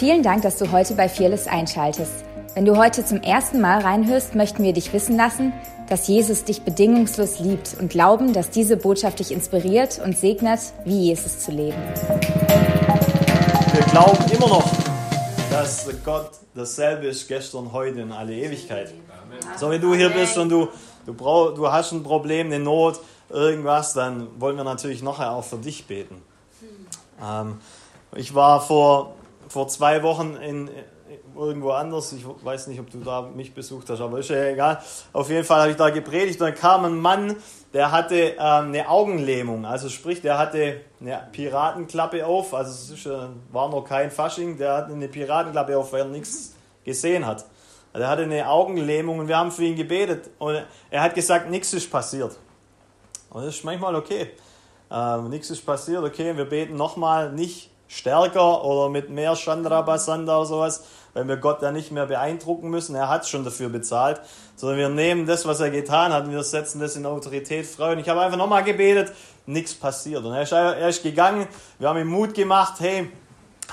Vielen Dank, dass du heute bei Fearless einschaltest. Wenn du heute zum ersten Mal reinhörst, möchten wir dich wissen lassen, dass Jesus dich bedingungslos liebt und glauben, dass diese Botschaft dich inspiriert und segnet, wie Jesus zu leben. Wir glauben immer noch, dass Gott dasselbe ist gestern, heute und alle Ewigkeit. So, wenn du hier bist und du, du, brauch, du hast ein Problem, eine Not, irgendwas, dann wollen wir natürlich nachher auch für dich beten. Ähm, ich war vor, vor zwei Wochen in, irgendwo anders. Ich weiß nicht, ob du da mich besucht hast, aber ist ja egal. Auf jeden Fall habe ich da gepredigt und dann kam ein Mann, der hatte ähm, eine Augenlähmung. Also sprich, der hatte eine Piratenklappe auf. Also es ist, war noch kein Fasching. Der hatte eine Piratenklappe auf, weil er nichts gesehen hat. Also er hatte eine Augenlähmung und wir haben für ihn gebetet und er hat gesagt, nichts ist passiert. Und das ist manchmal okay. Ähm, nichts ist passiert, okay, wir beten nochmal nicht stärker oder mit mehr Chandrabasanda oder sowas, weil wir Gott ja nicht mehr beeindrucken müssen. Er hat schon dafür bezahlt, sondern wir nehmen das, was er getan hat, und wir setzen das in Autorität frei. Und ich habe einfach nochmal gebetet, nichts passiert. Und er ist, er ist gegangen, wir haben ihm Mut gemacht, hey,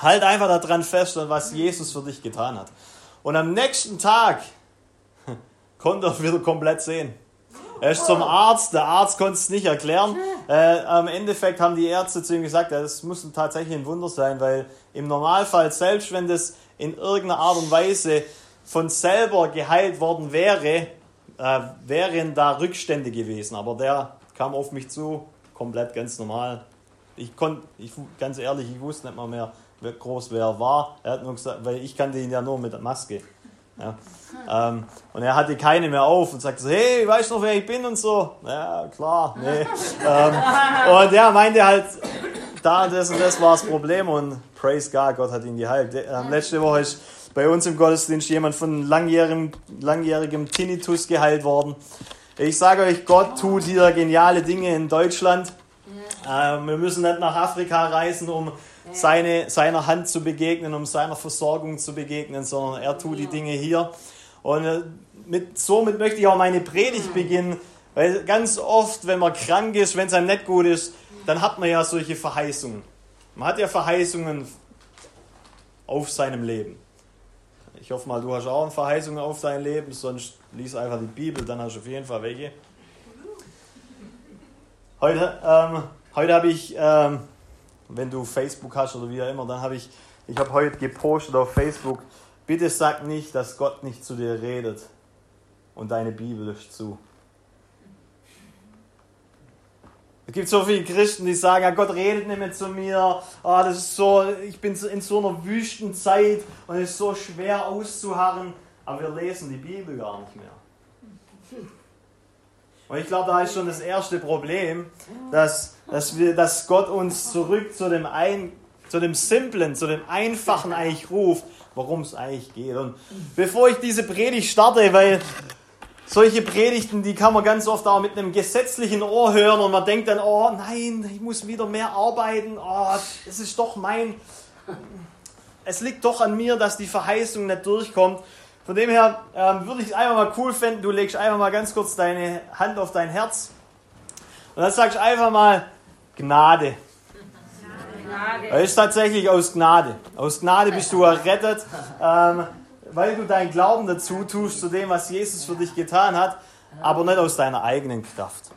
halt einfach daran fest, was Jesus für dich getan hat. Und am nächsten Tag konnte er wieder komplett sehen. Er ist zum Arzt, der Arzt konnte es nicht erklären. Äh, Am Endeffekt haben die Ärzte zu ihm gesagt, das muss tatsächlich ein Wunder sein, weil im Normalfall, selbst wenn das in irgendeiner Art und Weise von selber geheilt worden wäre, äh, wären da Rückstände gewesen. Aber der kam auf mich zu, komplett ganz normal. Ich konnte, ich, ganz ehrlich, ich wusste nicht mal mehr, groß wer war. Er hat nur gesagt, weil ich kannte ihn ja nur mit der Maske. Ja. Ähm, und er hatte keine mehr auf und sagte so, hey, weißt du noch, wer ich bin und so. Ja, klar, nee. ähm, und er meinte halt, da, das und das war das Problem und praise God, Gott hat ihn geheilt. Ähm, letzte Woche ist bei uns im Gottesdienst jemand von langjährigem, langjährigem Tinnitus geheilt worden. Ich sage euch, Gott tut hier geniale Dinge in Deutschland. Ähm, wir müssen nicht nach Afrika reisen, um seine, seiner Hand zu begegnen, um seiner Versorgung zu begegnen, sondern er tut die Dinge hier. Und äh, mit, somit möchte ich auch meine Predigt beginnen, weil ganz oft, wenn man krank ist, wenn es einem nicht gut ist, dann hat man ja solche Verheißungen. Man hat ja Verheißungen auf seinem Leben. Ich hoffe mal, du hast auch eine Verheißung auf dein Leben, sonst lies einfach die Bibel, dann hast du auf jeden Fall welche. Heute, ähm, heute habe ich ähm, wenn du Facebook hast oder wie auch immer, dann habe ich, ich habe heute gepostet auf Facebook, bitte sag nicht, dass Gott nicht zu dir redet und deine Bibel ist zu. Es gibt so viele Christen, die sagen, ja, Gott redet nicht mehr zu mir, oh, das ist so, ich bin in so einer Wüstenzeit und es ist so schwer auszuharren, aber wir lesen die Bibel gar nicht mehr. Und ich glaube, da ist schon das erste Problem, dass, dass, wir, dass Gott uns zurück zu dem, Ein, zu dem Simplen, zu dem Einfachen eigentlich ruft, worum es eigentlich geht. Und bevor ich diese Predigt starte, weil solche Predigten, die kann man ganz oft auch mit einem gesetzlichen Ohr hören und man denkt dann, oh nein, ich muss wieder mehr arbeiten, oh, es ist doch mein, es liegt doch an mir, dass die Verheißung nicht durchkommt. Von dem her ähm, würde ich es einfach mal cool finden, du legst einfach mal ganz kurz deine Hand auf dein Herz und dann sagst du einfach mal Gnade. Gnade. Das ist tatsächlich aus Gnade. Aus Gnade bist du errettet, ähm, weil du deinen Glauben dazu tust, zu dem, was Jesus für dich getan hat, aber nicht aus deiner eigenen Kraft.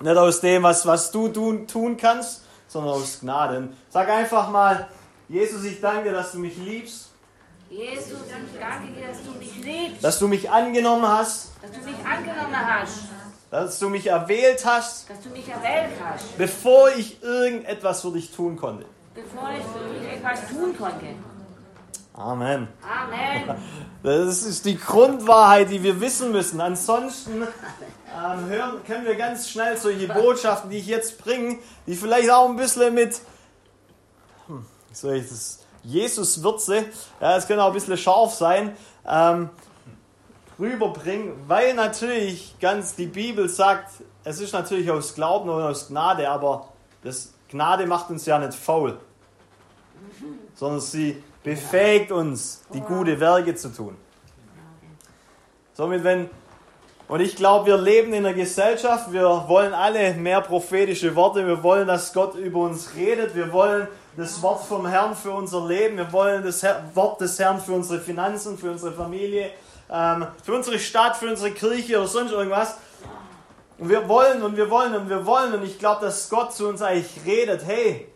Nicht aus dem, was, was du tun, tun kannst, sondern aus Gnade. Sag einfach mal, Jesus, ich danke, dass du mich liebst Jesus, ich danke dir, dass du mich liebst. Dass du mich angenommen hast. Dass du mich angenommen hast. Dass du mich erwählt hast. Dass du mich erwählt hast. Bevor ich irgendetwas für dich tun konnte. Bevor ich für dich etwas tun konnte. Amen. Amen. Das ist die Grundwahrheit, die wir wissen müssen. Ansonsten ähm, hören, können wir ganz schnell solche Botschaften, die ich jetzt bringe, die vielleicht auch ein bisschen mit, hm, soll ich das Jesus-Würze, ja, es kann auch ein bisschen scharf sein, ähm, rüberbringen, weil natürlich ganz die Bibel sagt, es ist natürlich aus Glauben und aus Gnade, aber das Gnade macht uns ja nicht faul, sondern sie befähigt uns, die gute Werke zu tun. Somit, wenn, Und ich glaube, wir leben in einer Gesellschaft, wir wollen alle mehr prophetische Worte, wir wollen, dass Gott über uns redet, wir wollen das Wort vom Herrn für unser Leben, wir wollen das Wort des Herrn für unsere Finanzen, für unsere Familie, ähm, für unsere Stadt, für unsere Kirche oder sonst irgendwas. Und wir wollen und wir wollen und wir wollen und ich glaube, dass Gott zu uns eigentlich redet, hey,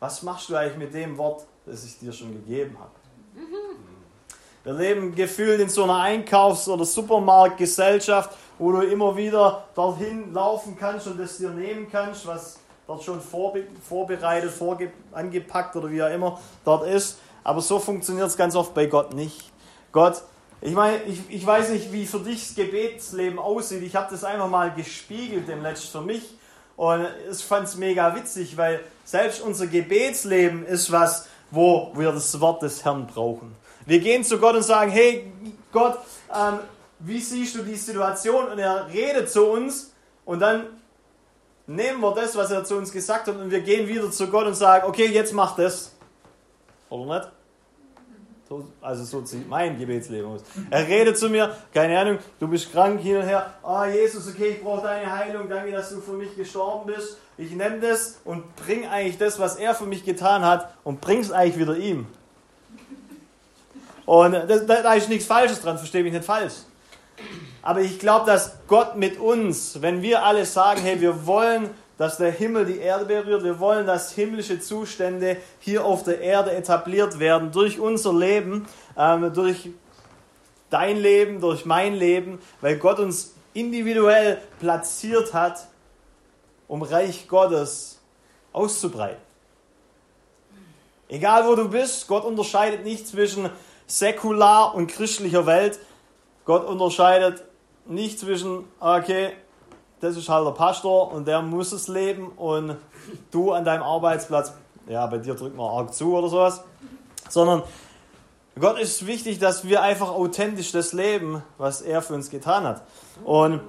was machst du eigentlich mit dem Wort, das ich dir schon gegeben habe? Wir leben gefühlt in so einer Einkaufs- oder Supermarktgesellschaft, wo du immer wieder dorthin laufen kannst und das dir nehmen kannst, was dort schon vorbe vorbereitet, vorge angepackt oder wie auch immer dort ist. Aber so funktioniert es ganz oft bei Gott nicht. Gott, ich meine, ich, ich weiß nicht, wie für dich das Gebetsleben aussieht. Ich habe das einfach mal gespiegelt im letzten für mich und ich fand es mega witzig, weil selbst unser Gebetsleben ist was, wo wir das Wort des Herrn brauchen. Wir gehen zu Gott und sagen, hey Gott, ähm, wie siehst du die Situation? Und er redet zu uns und dann nehmen wir das, was er zu uns gesagt hat und wir gehen wieder zu Gott und sagen, okay, jetzt mach das. Oder nicht? So, also so sieht mein Gebetsleben aus. Er redet zu mir, keine Ahnung, du bist krank hin und her. Ah, oh, Jesus, okay, ich brauche deine Heilung, danke, dass du für mich gestorben bist. Ich nehme das und bring eigentlich das, was er für mich getan hat und bring es eigentlich wieder ihm. Und das, da, ist nichts Falsches dran, verstehe mich nicht falsch. Aber ich glaube, dass Gott mit uns, wenn wir alle sagen, hey, wir wollen, dass der Himmel die Erde berührt, wir wollen, dass himmlische Zustände hier auf der Erde etabliert werden, durch unser Leben, ähm, durch dein Leben, durch mein Leben, weil Gott uns individuell platziert hat, um Reich Gottes auszubreiten. Egal wo du bist, Gott unterscheidet nicht zwischen säkular und christlicher Welt. Gott unterscheidet nicht zwischen, okay, das ist halt der Pastor und der muss es leben und du an deinem Arbeitsplatz, ja, bei dir drückt man arg zu oder sowas, sondern Gott ist wichtig, dass wir einfach authentisch das leben, was er für uns getan hat. Und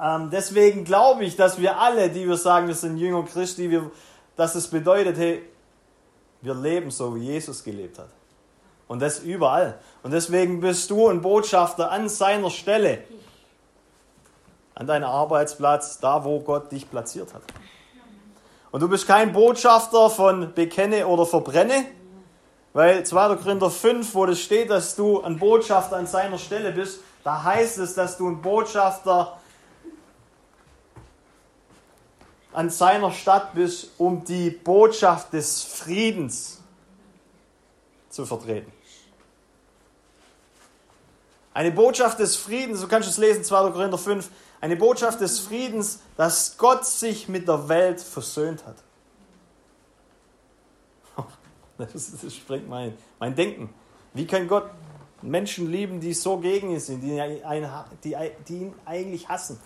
ähm, deswegen glaube ich, dass wir alle, die wir sagen, wir sind Jünger Christi, wir, dass es bedeutet, hey, wir leben so, wie Jesus gelebt hat. Und das überall. Und deswegen bist du ein Botschafter an seiner Stelle. An deinem Arbeitsplatz, da wo Gott dich platziert hat. Und du bist kein Botschafter von Bekenne oder Verbrenne, weil 2. Korinther 5, wo das steht, dass du ein Botschafter an seiner Stelle bist, da heißt es, dass du ein Botschafter an seiner Stadt bist, um die Botschaft des Friedens zu vertreten. Eine Botschaft des Friedens, so kannst du es lesen, 2. Korinther 5, eine Botschaft des Friedens, dass Gott sich mit der Welt versöhnt hat. Das, das sprengt mein, mein Denken. Wie kann Gott Menschen lieben, die so gegen ihn sind, die, die, die ihn eigentlich hassen?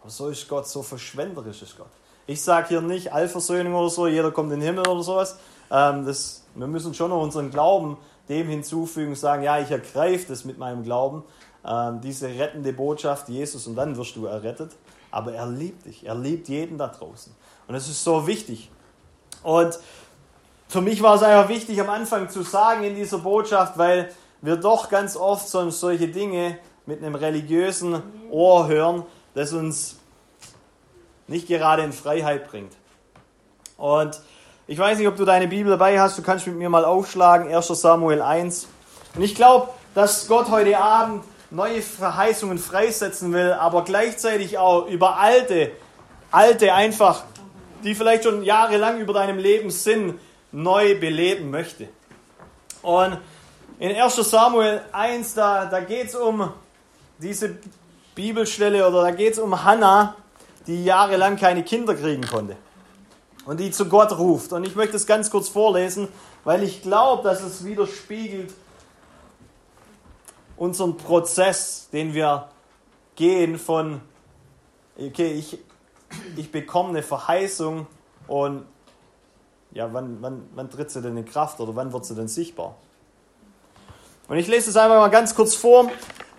Aber so ist Gott, so verschwenderisch ist Gott. Ich sage hier nicht Allversöhnung oder so, jeder kommt in den Himmel oder sowas. Ähm, das, wir müssen schon noch unseren Glauben dem hinzufügen, sagen, ja, ich ergreife das mit meinem Glauben, äh, diese rettende Botschaft Jesus und dann wirst du errettet. Aber er liebt dich, er liebt jeden da draußen. Und das ist so wichtig. Und für mich war es einfach wichtig, am Anfang zu sagen in dieser Botschaft, weil wir doch ganz oft so, solche Dinge mit einem religiösen Ohr hören, das uns nicht gerade in Freiheit bringt. Und ich weiß nicht, ob du deine Bibel dabei hast, du kannst mit mir mal aufschlagen, 1 Samuel 1. Und ich glaube, dass Gott heute Abend neue Verheißungen freisetzen will, aber gleichzeitig auch über alte, alte einfach, die vielleicht schon jahrelang über deinem Leben sind, neu beleben möchte. Und in 1 Samuel 1, da, da geht es um diese Bibelstelle oder da geht es um Hannah, die jahrelang keine Kinder kriegen konnte und die zu Gott ruft. Und ich möchte es ganz kurz vorlesen, weil ich glaube, dass es widerspiegelt unseren Prozess, den wir gehen von, okay, ich, ich bekomme eine Verheißung und ja, wann, wann, wann tritt sie denn in Kraft oder wann wird sie denn sichtbar? Und ich lese es einfach mal ganz kurz vor.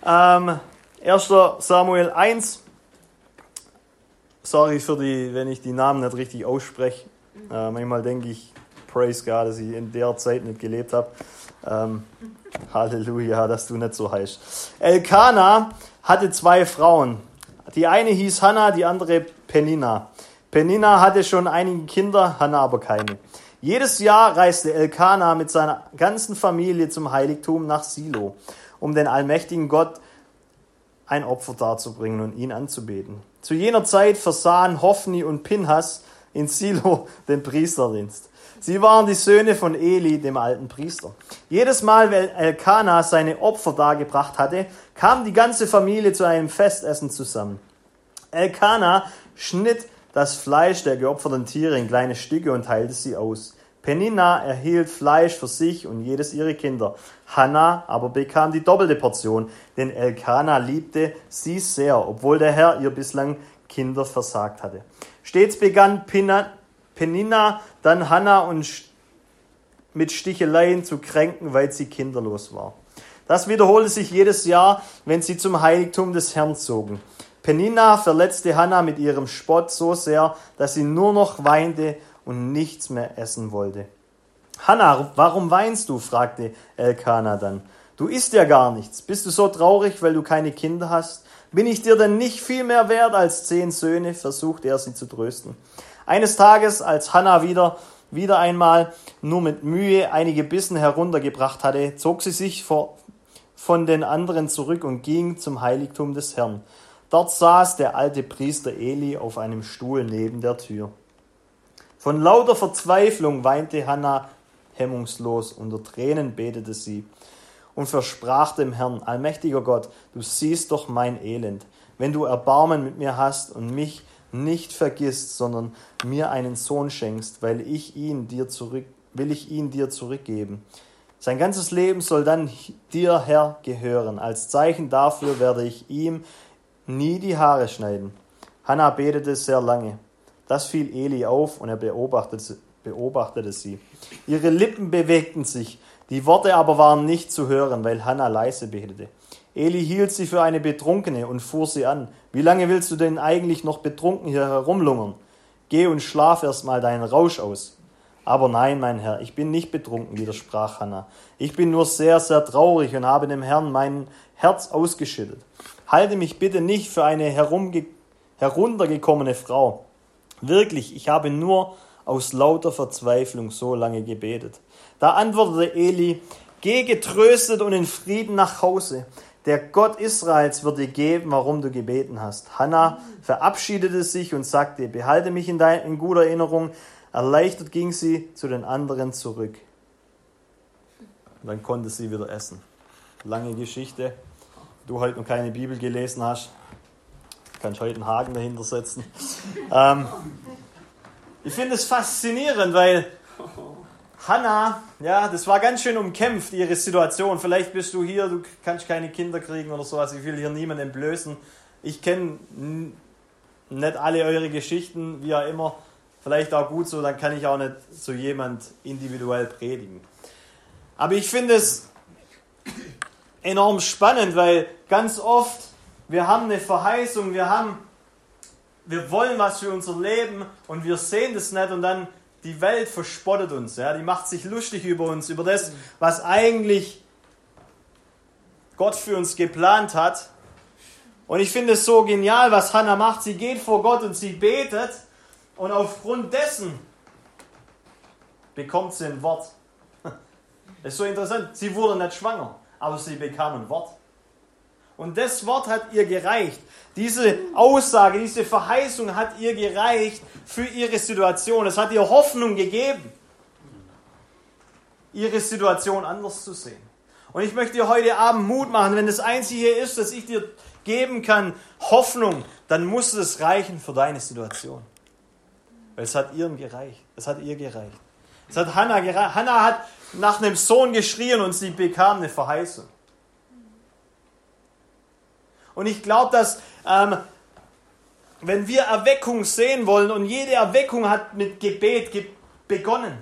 Ähm, 1. Samuel 1, Sorry für die, wenn ich die Namen nicht richtig ausspreche. Äh, manchmal denke ich, praise God, dass ich in der Zeit nicht gelebt habe. Ähm, Halleluja, dass du nicht so heißt. Elkanah hatte zwei Frauen. Die eine hieß Hannah, die andere Penina. Penina hatte schon einige Kinder, Hannah aber keine. Jedes Jahr reiste Elkanah mit seiner ganzen Familie zum Heiligtum nach Silo, um den allmächtigen Gott ein Opfer darzubringen und ihn anzubeten. Zu jener Zeit versahen Hophni und Pinhas in Silo den Priesterdienst. Sie waren die Söhne von Eli, dem alten Priester. Jedes Mal, wenn Elkanah seine Opfer dargebracht hatte, kam die ganze Familie zu einem Festessen zusammen. Elkanah schnitt das Fleisch der geopferten Tiere in kleine Stücke und teilte sie aus. Penina erhielt Fleisch für sich und jedes ihrer Kinder. Hannah aber bekam die doppelte Portion, denn Elkanah liebte sie sehr, obwohl der Herr ihr bislang Kinder versagt hatte. Stets begann Penina dann Hannah und mit Sticheleien zu kränken, weil sie kinderlos war. Das wiederholte sich jedes Jahr, wenn sie zum Heiligtum des Herrn zogen. Penina verletzte Hannah mit ihrem Spott so sehr, dass sie nur noch weinte und nichts mehr essen wollte. Hannah, warum weinst du? fragte Elkanah dann. Du isst ja gar nichts. Bist du so traurig, weil du keine Kinder hast? Bin ich dir denn nicht viel mehr wert als zehn Söhne? versuchte er sie zu trösten. Eines Tages, als Hannah wieder, wieder einmal nur mit Mühe einige Bissen heruntergebracht hatte, zog sie sich vor, von den anderen zurück und ging zum Heiligtum des Herrn. Dort saß der alte Priester Eli auf einem Stuhl neben der Tür. Von lauter Verzweiflung weinte Hannah hemmungslos, unter Tränen betete sie und versprach dem Herrn, allmächtiger Gott, du siehst doch mein Elend. Wenn du Erbarmen mit mir hast und mich nicht vergisst, sondern mir einen Sohn schenkst, weil ich ihn dir zurück, will ich ihn dir zurückgeben. Sein ganzes Leben soll dann dir, Herr, gehören. Als Zeichen dafür werde ich ihm nie die Haare schneiden. Hannah betete sehr lange. Das fiel Eli auf und er beobachtete, beobachtete sie. Ihre Lippen bewegten sich, die Worte aber waren nicht zu hören, weil Hannah leise betete. Eli hielt sie für eine Betrunkene und fuhr sie an. Wie lange willst du denn eigentlich noch betrunken hier herumlungern? Geh und schlaf erst mal deinen Rausch aus. Aber nein, mein Herr, ich bin nicht betrunken, widersprach Hannah. Ich bin nur sehr, sehr traurig und habe dem Herrn mein Herz ausgeschüttet. Halte mich bitte nicht für eine heruntergekommene Frau. Wirklich, ich habe nur aus lauter Verzweiflung so lange gebetet. Da antwortete Eli, Geh getröstet und in Frieden nach Hause. Der Gott Israels wird dir geben, warum du gebeten hast. Hannah verabschiedete sich und sagte, behalte mich in, dein, in guter Erinnerung. Erleichtert ging sie zu den anderen zurück. Und dann konnte sie wieder essen. Lange Geschichte. Du heute noch keine Bibel gelesen hast, kann ich heute einen Haken dahinter setzen. Ähm, ich finde es faszinierend, weil Hannah, ja, das war ganz schön umkämpft, ihre Situation. Vielleicht bist du hier, du kannst keine Kinder kriegen oder sowas. Ich will hier niemanden entblößen. Ich kenne nicht alle eure Geschichten, wie auch immer. Vielleicht auch gut so, dann kann ich auch nicht so jemand individuell predigen. Aber ich finde es enorm spannend, weil ganz oft wir haben eine Verheißung, wir haben, wir wollen was für unser Leben und wir sehen das nicht und dann die Welt verspottet uns, ja, die macht sich lustig über uns, über das, was eigentlich Gott für uns geplant hat. Und ich finde es so genial, was Hannah macht. Sie geht vor Gott und sie betet und aufgrund dessen bekommt sie ein Wort. Das ist so interessant. Sie wurde nicht schwanger, aber sie bekam ein Wort. Und das Wort hat ihr gereicht. Diese Aussage, diese Verheißung hat ihr gereicht für ihre Situation. Es hat ihr Hoffnung gegeben, ihre Situation anders zu sehen. Und ich möchte dir heute Abend Mut machen, wenn das Einzige ist, dass ich dir geben kann, Hoffnung, dann muss es reichen für deine Situation. Weil es hat ihr gereicht. Es hat ihr gereicht. Es hat Hannah gereicht. Hannah hat nach einem Sohn geschrien und sie bekam eine Verheißung. Und ich glaube, dass ähm, wenn wir Erweckung sehen wollen und jede Erweckung hat mit Gebet ge begonnen,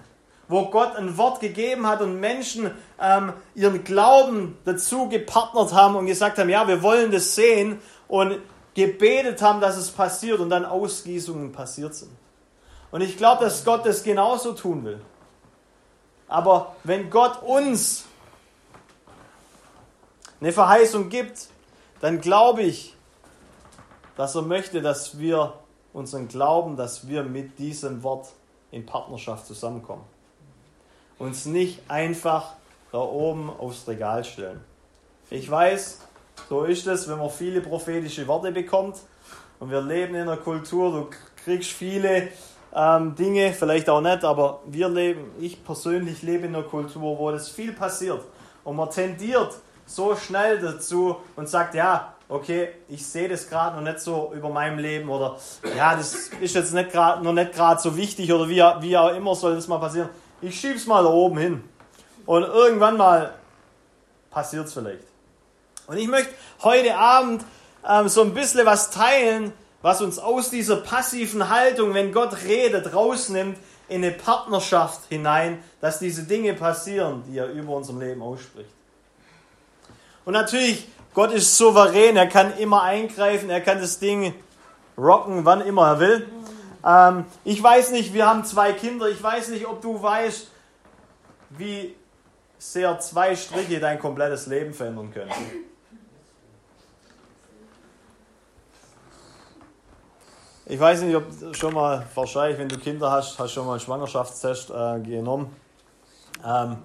wo Gott ein Wort gegeben hat und Menschen ähm, ihren Glauben dazu gepartnert haben und gesagt haben, ja, wir wollen das sehen und gebetet haben, dass es passiert und dann Ausgießungen passiert sind. Und ich glaube, dass Gott das genauso tun will. Aber wenn Gott uns eine Verheißung gibt, dann glaube ich, dass er möchte, dass wir unseren Glauben, dass wir mit diesem Wort in Partnerschaft zusammenkommen. Uns nicht einfach da oben aufs Regal stellen. Ich weiß, so ist es, wenn man viele prophetische Worte bekommt und wir leben in einer Kultur, du kriegst viele ähm, Dinge, vielleicht auch nicht, aber wir leben, ich persönlich lebe in einer Kultur, wo das viel passiert und man tendiert so schnell dazu und sagt, ja, okay, ich sehe das gerade noch nicht so über meinem Leben oder ja, das ist jetzt nicht grad, noch nicht gerade so wichtig oder wie, wie auch immer soll das mal passieren. Ich schieb's mal da oben hin und irgendwann mal passiert es vielleicht. Und ich möchte heute Abend ähm, so ein bisschen was teilen, was uns aus dieser passiven Haltung, wenn Gott redet, rausnimmt in eine Partnerschaft hinein, dass diese Dinge passieren, die er über unserem Leben ausspricht. Und natürlich, Gott ist souverän, er kann immer eingreifen, er kann das Ding rocken, wann immer er will. Ähm, ich weiß nicht, wir haben zwei Kinder, ich weiß nicht, ob du weißt, wie sehr zwei Striche dein komplettes Leben verändern können. Ich weiß nicht, ob schon mal, wahrscheinlich, wenn du Kinder hast, hast schon mal einen Schwangerschaftstest äh, genommen. Ähm,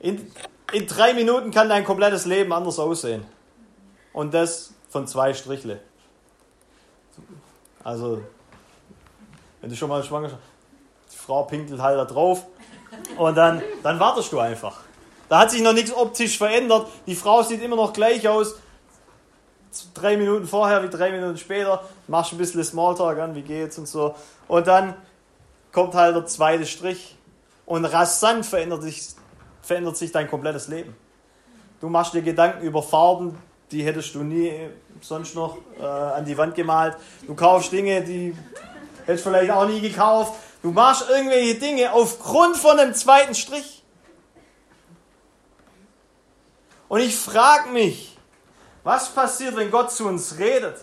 in, in drei Minuten kann dein komplettes Leben anders aussehen. Und das von zwei Strichle. Also, wenn du schon mal schwanger die Frau pinkelt halt da drauf und dann, dann wartest du einfach. Da hat sich noch nichts optisch verändert. Die Frau sieht immer noch gleich aus drei Minuten vorher wie drei Minuten später, machst ein bisschen Smalltalk an, wie geht's und so. Und dann kommt halt der zweite Strich und rasant verändert sich, verändert sich dein komplettes Leben. Du machst dir Gedanken über Farben, die hättest du nie sonst noch äh, an die Wand gemalt. Du kaufst Dinge, die hättest du vielleicht auch nie gekauft. Du machst irgendwelche Dinge aufgrund von einem zweiten Strich. Und ich frage mich, was passiert, wenn Gott zu uns redet?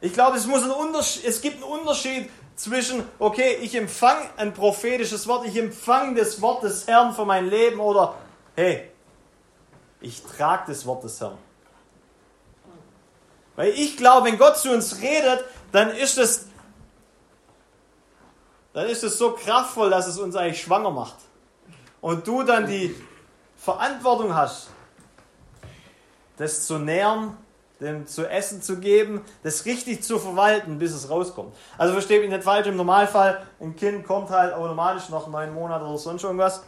Ich glaube, es, muss ein es gibt einen Unterschied zwischen, okay, ich empfange ein prophetisches Wort, ich empfange das Wort des Herrn für mein Leben oder, hey, ich trage das Wort des Herrn. Weil ich glaube, wenn Gott zu uns redet, dann ist es, dann ist es so kraftvoll, dass es uns eigentlich schwanger macht. Und du dann die Verantwortung hast, das zu nähren, dem zu essen zu geben, das richtig zu verwalten, bis es rauskommt. Also versteht mich nicht falsch, im Normalfall, ein Kind kommt halt automatisch nach neun Monaten oder sonst irgendwas.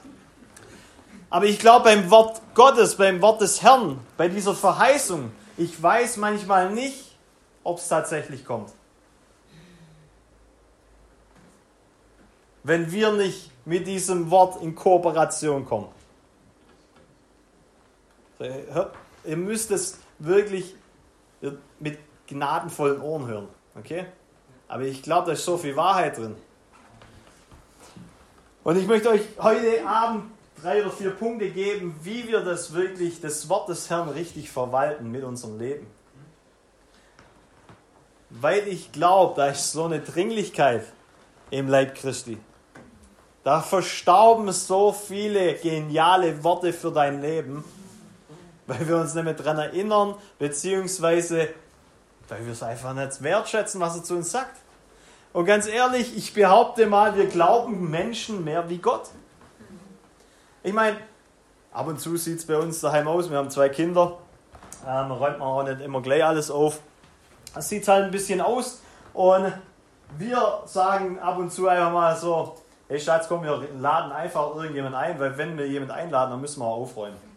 Aber ich glaube beim Wort Gottes, beim Wort des Herrn, bei dieser Verheißung, ich weiß manchmal nicht, ob es tatsächlich kommt. Wenn wir nicht mit diesem Wort in Kooperation kommen. Ihr müsst es wirklich mit gnadenvollen Ohren hören. Okay? Aber ich glaube, da ist so viel Wahrheit drin. Und ich möchte euch heute Abend drei oder vier Punkte geben, wie wir das wirklich, das Wort des Herrn richtig verwalten mit unserem Leben. Weil ich glaube, da ist so eine Dringlichkeit im Leib Christi. Da verstauben so viele geniale Worte für dein Leben weil wir uns nicht mehr daran erinnern, beziehungsweise weil wir es einfach nicht wertschätzen, was er zu uns sagt. Und ganz ehrlich, ich behaupte mal, wir glauben Menschen mehr wie Gott. Ich meine, ab und zu sieht es bei uns daheim aus, wir haben zwei Kinder, ähm, räumt man auch nicht immer gleich alles auf. Es sieht halt ein bisschen aus und wir sagen ab und zu einfach mal so, hey Schatz, komm, wir laden einfach irgendjemanden ein, weil wenn wir jemanden einladen, dann müssen wir auch aufräumen.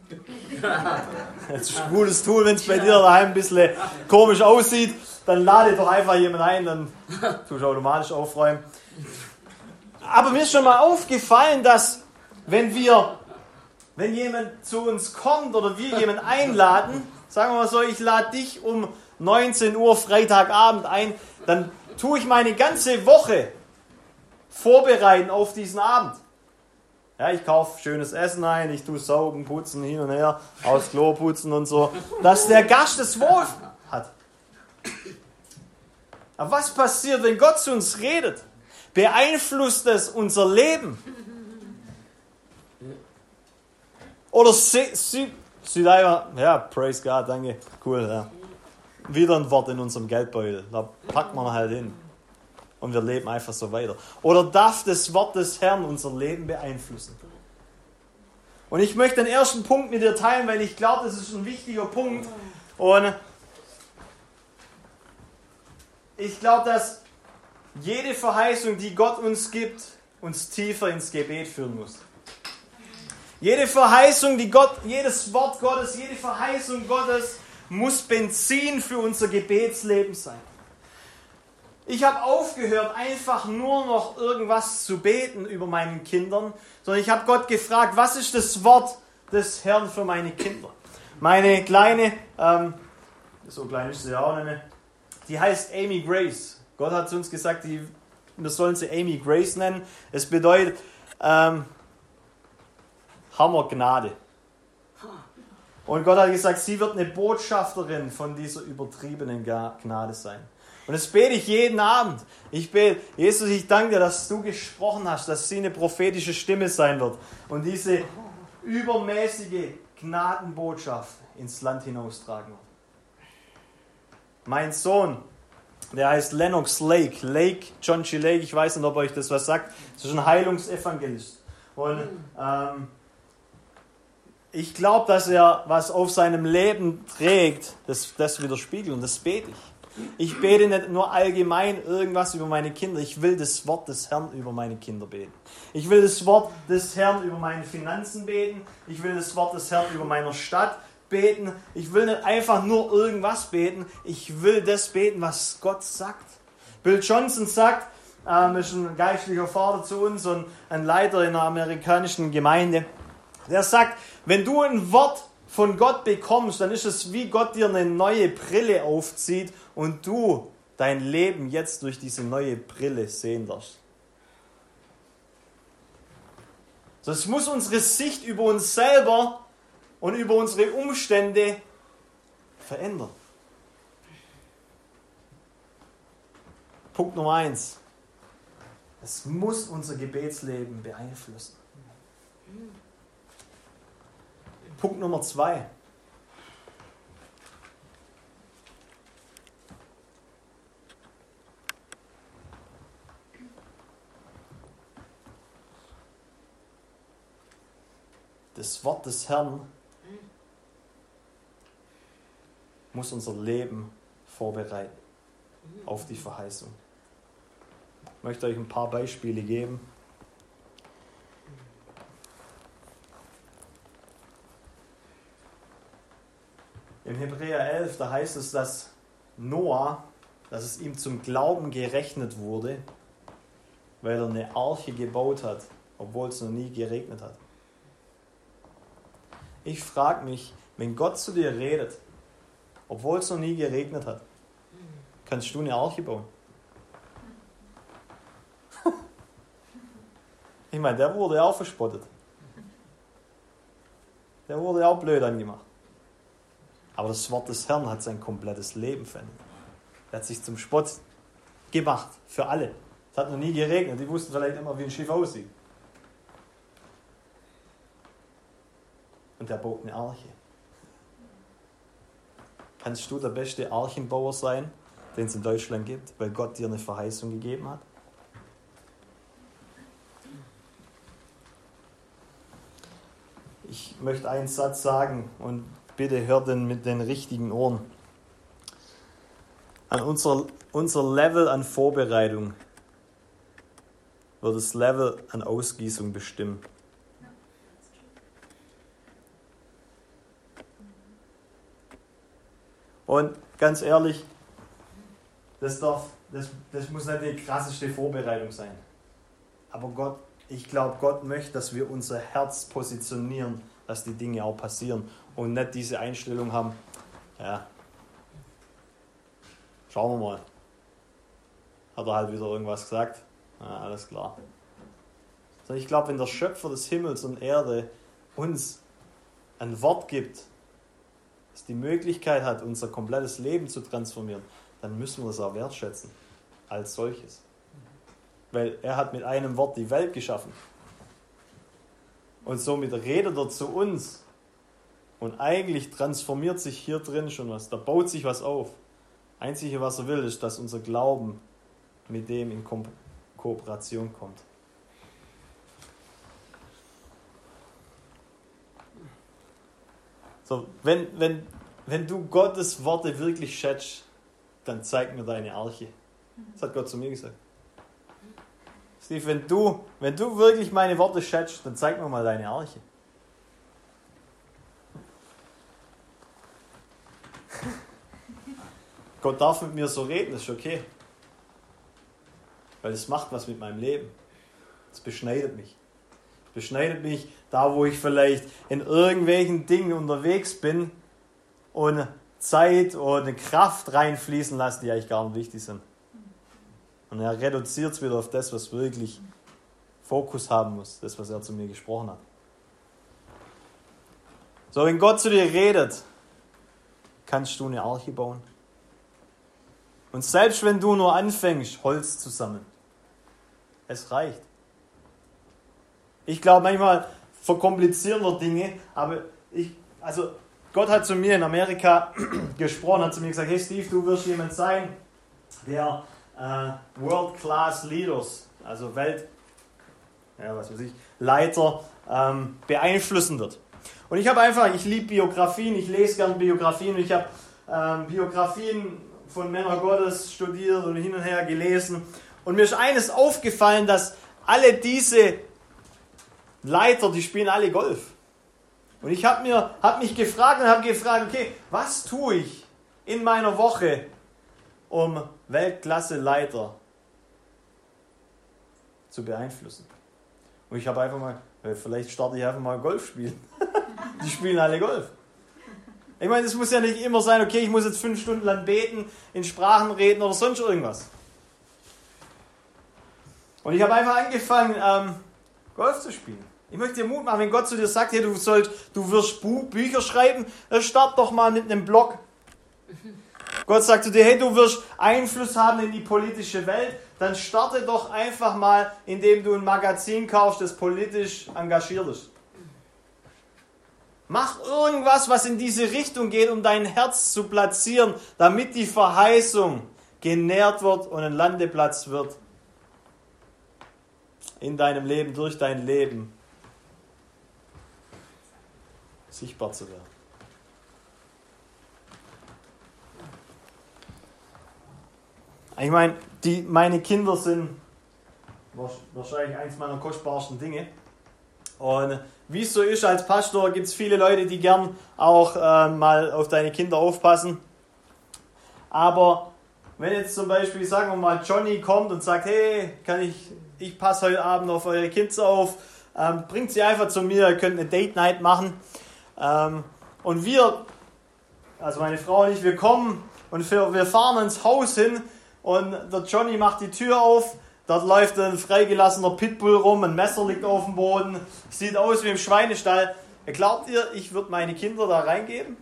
Das ist ein gutes Tool, wenn es bei dir daheim ein bisschen komisch aussieht, dann lade doch einfach jemanden ein, dann tust du automatisch aufräumen. Aber mir ist schon mal aufgefallen, dass wenn wir, wenn jemand zu uns kommt oder wir jemanden einladen, sagen wir mal so, ich lade dich um 19 Uhr Freitagabend ein, dann tue ich meine ganze Woche vorbereiten auf diesen Abend. Ja, ich kaufe schönes Essen ein, ich tue saugen, putzen, hin und her, aus Klo putzen und so, dass der Gast es wohl hat. Aber was passiert, wenn Gott zu uns redet? Beeinflusst es unser Leben? Oder sie ja, praise God, danke, cool, ja. Wieder ein Wort in unserem Geldbeutel, da packt man halt hin. Und wir leben einfach so weiter. Oder darf das Wort des Herrn unser Leben beeinflussen? Und ich möchte den ersten Punkt mit dir teilen, weil ich glaube, das ist ein wichtiger Punkt. Und ich glaube, dass jede Verheißung, die Gott uns gibt, uns tiefer ins Gebet führen muss. Jede Verheißung, die Gott, jedes Wort Gottes, jede Verheißung Gottes muss Benzin für unser Gebetsleben sein. Ich habe aufgehört, einfach nur noch irgendwas zu beten über meinen Kindern, sondern ich habe Gott gefragt, was ist das Wort des Herrn für meine Kinder? Meine kleine, ähm, so klein ist sie auch nicht mehr, die heißt Amy Grace. Gott hat zu uns gesagt, die, wir sollen sie Amy Grace nennen. Es bedeutet ähm, Hammergnade. Und Gott hat gesagt, sie wird eine Botschafterin von dieser übertriebenen Gnade sein. Und das bete ich jeden Abend. Ich bete, Jesus, ich danke dir, dass du gesprochen hast, dass sie eine prophetische Stimme sein wird und diese übermäßige Gnadenbotschaft ins Land hinaustragen wird. Mein Sohn, der heißt Lennox Lake, Lake, John G. Lake, ich weiß nicht, ob euch das was sagt, das ist ein Heilungsevangelist. Und ähm, ich glaube, dass er was auf seinem Leben trägt, das, das widerspiegelt und das bete ich. Ich bete nicht nur allgemein irgendwas über meine Kinder. Ich will das Wort des Herrn über meine Kinder beten. Ich will das Wort des Herrn über meine Finanzen beten. Ich will das Wort des Herrn über meine Stadt beten. Ich will nicht einfach nur irgendwas beten. Ich will das beten, was Gott sagt. Bill Johnson sagt, ähm, ist ein geistlicher Vater zu uns und ein Leiter in einer amerikanischen Gemeinde. Der sagt, wenn du ein Wort von Gott bekommst, dann ist es wie Gott dir eine neue Brille aufzieht und du dein Leben jetzt durch diese neue Brille sehen darfst. Das muss unsere Sicht über uns selber und über unsere Umstände verändern. Punkt Nummer eins. Es muss unser Gebetsleben beeinflussen. Punkt Nummer zwei. Das Wort des Herrn muss unser Leben vorbereiten auf die Verheißung. Ich möchte euch ein paar Beispiele geben. Im Hebräer 11, da heißt es, dass Noah, dass es ihm zum Glauben gerechnet wurde, weil er eine Arche gebaut hat, obwohl es noch nie geregnet hat. Ich frage mich, wenn Gott zu dir redet, obwohl es noch nie geregnet hat, kannst du eine Arche bauen? ich meine, der wurde auch verspottet. Der wurde auch blöd angemacht. Aber das Wort des Herrn hat sein komplettes Leben verändert. Er hat sich zum Spott gemacht, für alle. Es hat noch nie geregnet, die wussten vielleicht immer, wie ein Schiff aussieht. Und er baut eine Arche. Kannst du der beste Archenbauer sein, den es in Deutschland gibt, weil Gott dir eine Verheißung gegeben hat? Ich möchte einen Satz sagen und bitte hör den mit den richtigen Ohren. An unser, unser Level an Vorbereitung wird das Level an Ausgießung bestimmen. Und ganz ehrlich, das, darf, das, das muss nicht die krasseste Vorbereitung sein. Aber Gott, ich glaube, Gott möchte, dass wir unser Herz positionieren, dass die Dinge auch passieren und nicht diese Einstellung haben, ja, schauen wir mal. Hat er halt wieder irgendwas gesagt? Ja, alles klar. Also ich glaube, wenn der Schöpfer des Himmels und Erde uns ein Wort gibt, das die Möglichkeit hat, unser komplettes Leben zu transformieren, dann müssen wir das auch wertschätzen. Als solches. Weil er hat mit einem Wort die Welt geschaffen. Und somit redet er zu uns. Und eigentlich transformiert sich hier drin schon was. Da baut sich was auf. Einzige, was er will, ist, dass unser Glauben mit dem in Ko Kooperation kommt. So, wenn, wenn, wenn du Gottes Worte wirklich schätzt, dann zeig mir deine Arche. Das hat Gott zu mir gesagt. Steve, wenn du, wenn du wirklich meine Worte schätzt, dann zeig mir mal deine Arche. Gott darf mit mir so reden, das ist okay. Weil es macht was mit meinem Leben. Es beschneidet mich. Es beschneidet mich da, wo ich vielleicht in irgendwelchen Dingen unterwegs bin und Zeit und Kraft reinfließen lasse, die eigentlich gar nicht wichtig sind. Und er reduziert es wieder auf das, was wirklich Fokus haben muss, das, was er zu mir gesprochen hat. So, wenn Gott zu dir redet, kannst du eine Arche bauen. Und selbst wenn du nur anfängst, Holz zu sammeln, es reicht. Ich glaube, manchmal verkomplizieren wir Dinge, aber ich, also Gott hat zu mir in Amerika gesprochen, hat zu mir gesagt, hey Steve, du wirst jemand sein, der äh, World-Class Leaders, also Welt, ja, was weiß ich, Leiter ähm, beeinflussen wird. Und ich habe einfach, ich liebe Biografien, ich lese gern Biografien, ich habe ähm, Biografien von Männern Gottes studiert und hin und her gelesen. Und mir ist eines aufgefallen, dass alle diese Leiter, die spielen alle Golf. Und ich habe hab mich gefragt und habe gefragt, okay, was tue ich in meiner Woche, um Weltklasse-Leiter zu beeinflussen? Und ich habe einfach mal, vielleicht starte ich einfach mal Golf spielen. die spielen alle Golf. Ich meine, es muss ja nicht immer sein, okay, ich muss jetzt fünf Stunden lang beten, in Sprachen reden oder sonst irgendwas. Und ich habe einfach angefangen, ähm, Golf zu spielen. Ich möchte dir Mut machen, wenn Gott zu dir sagt, hey, du sollst, du wirst Buch, Bücher schreiben, dann start doch mal mit einem Blog. Gott sagt zu dir, hey, du wirst Einfluss haben in die politische Welt, dann starte doch einfach mal, indem du ein Magazin kaufst, das politisch engagiert ist. Mach irgendwas, was in diese Richtung geht, um dein Herz zu platzieren, damit die Verheißung genährt wird und ein Landeplatz wird in deinem Leben, durch dein Leben sichtbar zu werden. Ich meine, die, meine Kinder sind wahrscheinlich eins meiner kostbarsten Dinge. Und wie es so ist als Pastor, gibt es viele Leute, die gern auch äh, mal auf deine Kinder aufpassen. Aber wenn jetzt zum Beispiel, sagen wir mal, Johnny kommt und sagt, hey, kann ich, ich passe heute Abend auf eure Kids auf, ähm, bringt sie einfach zu mir, ihr könnt eine Date Night machen. Ähm, und wir, also meine Frau und ich, wir kommen und wir, fahren ins Haus hin und der Johnny macht die Tür auf Dort läuft ein freigelassener Pitbull rum, ein Messer liegt auf dem Boden, sieht aus wie im Schweinestall. Glaubt ihr, ich würde meine Kinder da reingeben?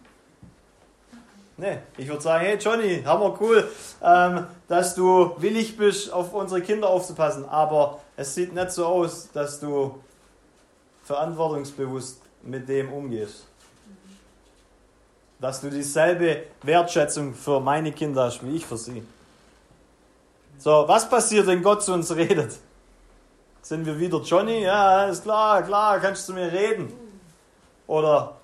Nee, ich würde sagen, hey Johnny, hammer cool, ähm, dass du willig bist, auf unsere Kinder aufzupassen. Aber es sieht nicht so aus, dass du verantwortungsbewusst mit dem umgehst. Dass du dieselbe Wertschätzung für meine Kinder hast, wie ich für sie. So, was passiert, wenn Gott zu uns redet? Sind wir wieder Johnny? Ja, ist klar, klar, kannst du zu mir reden. Oder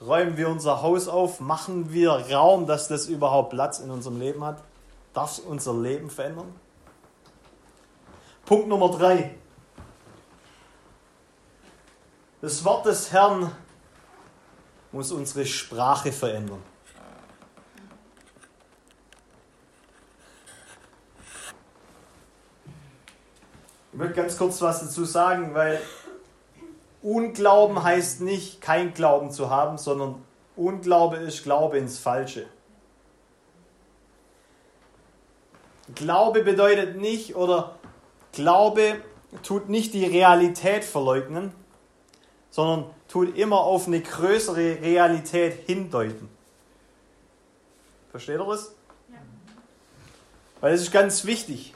räumen wir unser Haus auf? Machen wir Raum, dass das überhaupt Platz in unserem Leben hat? Darf es unser Leben verändern? Punkt Nummer drei. Das Wort des Herrn muss unsere Sprache verändern. Ich möchte ganz kurz was dazu sagen, weil Unglauben heißt nicht, kein Glauben zu haben, sondern Unglaube ist Glaube ins Falsche. Glaube bedeutet nicht oder Glaube tut nicht die Realität verleugnen, sondern tut immer auf eine größere Realität hindeuten. Versteht ihr das? Ja. Weil es ist ganz wichtig.